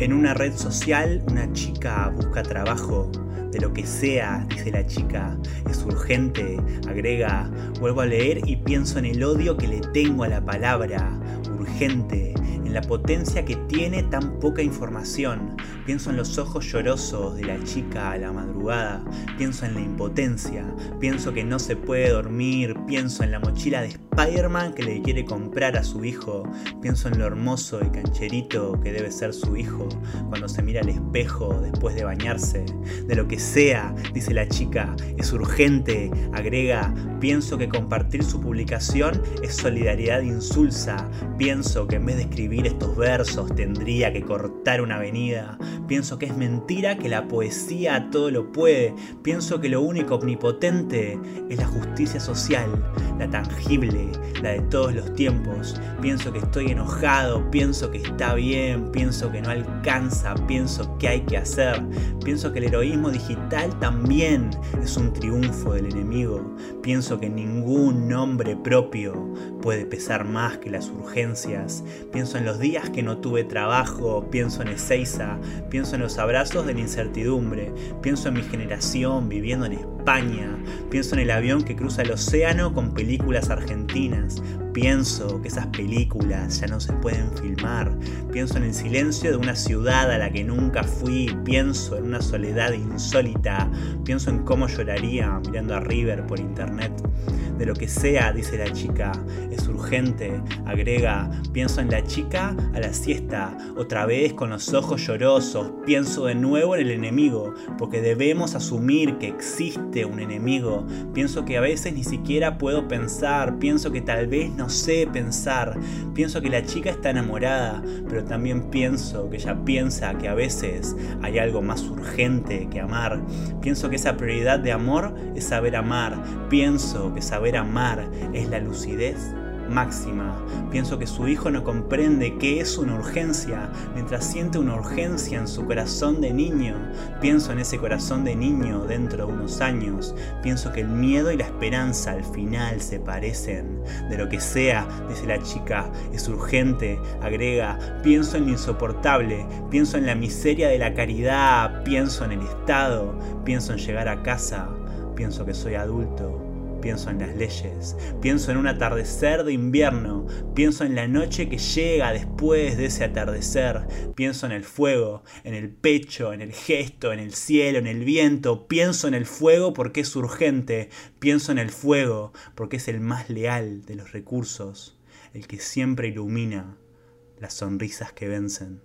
En una red social, una chica busca trabajo. De lo que sea, dice la chica, es urgente, agrega, vuelvo a leer y pienso en el odio que le tengo a la palabra, urgente, en la potencia que tiene tan poca información. Pienso en los ojos llorosos de la chica a la madrugada, pienso en la impotencia, pienso que no se puede dormir, pienso en la mochila de Spider-Man que le quiere comprar a su hijo, pienso en lo hermoso y cancherito que debe ser su hijo cuando se mira al espejo después de bañarse. De lo que sea, dice la chica, es urgente, agrega, pienso que compartir su publicación es solidaridad insulsa, pienso que en vez de escribir estos versos tendría que cortar una avenida, pienso que es mentira que la poesía todo lo puede, pienso que lo único omnipotente es la justicia social, la tangible, la de todos los tiempos, pienso que estoy enojado, pienso que está bien, pienso que no alcanza, pienso que hay que hacer, pienso que el heroísmo digital también es un triunfo del enemigo, pienso que ningún nombre propio puede pesar más que las urgencias, pienso en los días que no tuve trabajo, pienso en Ezeiza, pienso en los abrazos de la incertidumbre, pienso en mi generación viviendo en España, pienso en el avión que cruza el océano con películas argentinas, pienso que esas películas ya no se pueden filmar, pienso en el silencio de una ciudad a la que nunca fui, pienso en una soledad insólita, pienso en cómo lloraría mirando a River por internet. De lo que sea, dice la chica, es urgente, agrega, pienso en la chica a la siesta, otra vez con los ojos llorosos, pienso de nuevo en el enemigo, porque debemos asumir que existe un enemigo, pienso que a veces ni siquiera puedo pensar, pienso que tal vez no sé pensar, pienso que la chica está enamorada, pero también pienso que ella piensa que a veces hay algo más urgente que amar, pienso que esa prioridad de amor es saber amar, pienso que saber amar es la lucidez máxima. Pienso que su hijo no comprende qué es una urgencia, mientras siente una urgencia en su corazón de niño. Pienso en ese corazón de niño dentro de unos años. Pienso que el miedo y la esperanza al final se parecen. De lo que sea, dice la chica, es urgente, agrega. Pienso en lo insoportable, pienso en la miseria de la caridad, pienso en el Estado, pienso en llegar a casa, pienso que soy adulto pienso en las leyes, pienso en un atardecer de invierno, pienso en la noche que llega después de ese atardecer, pienso en el fuego, en el pecho, en el gesto, en el cielo, en el viento, pienso en el fuego porque es urgente, pienso en el fuego porque es el más leal de los recursos, el que siempre ilumina las sonrisas que vencen.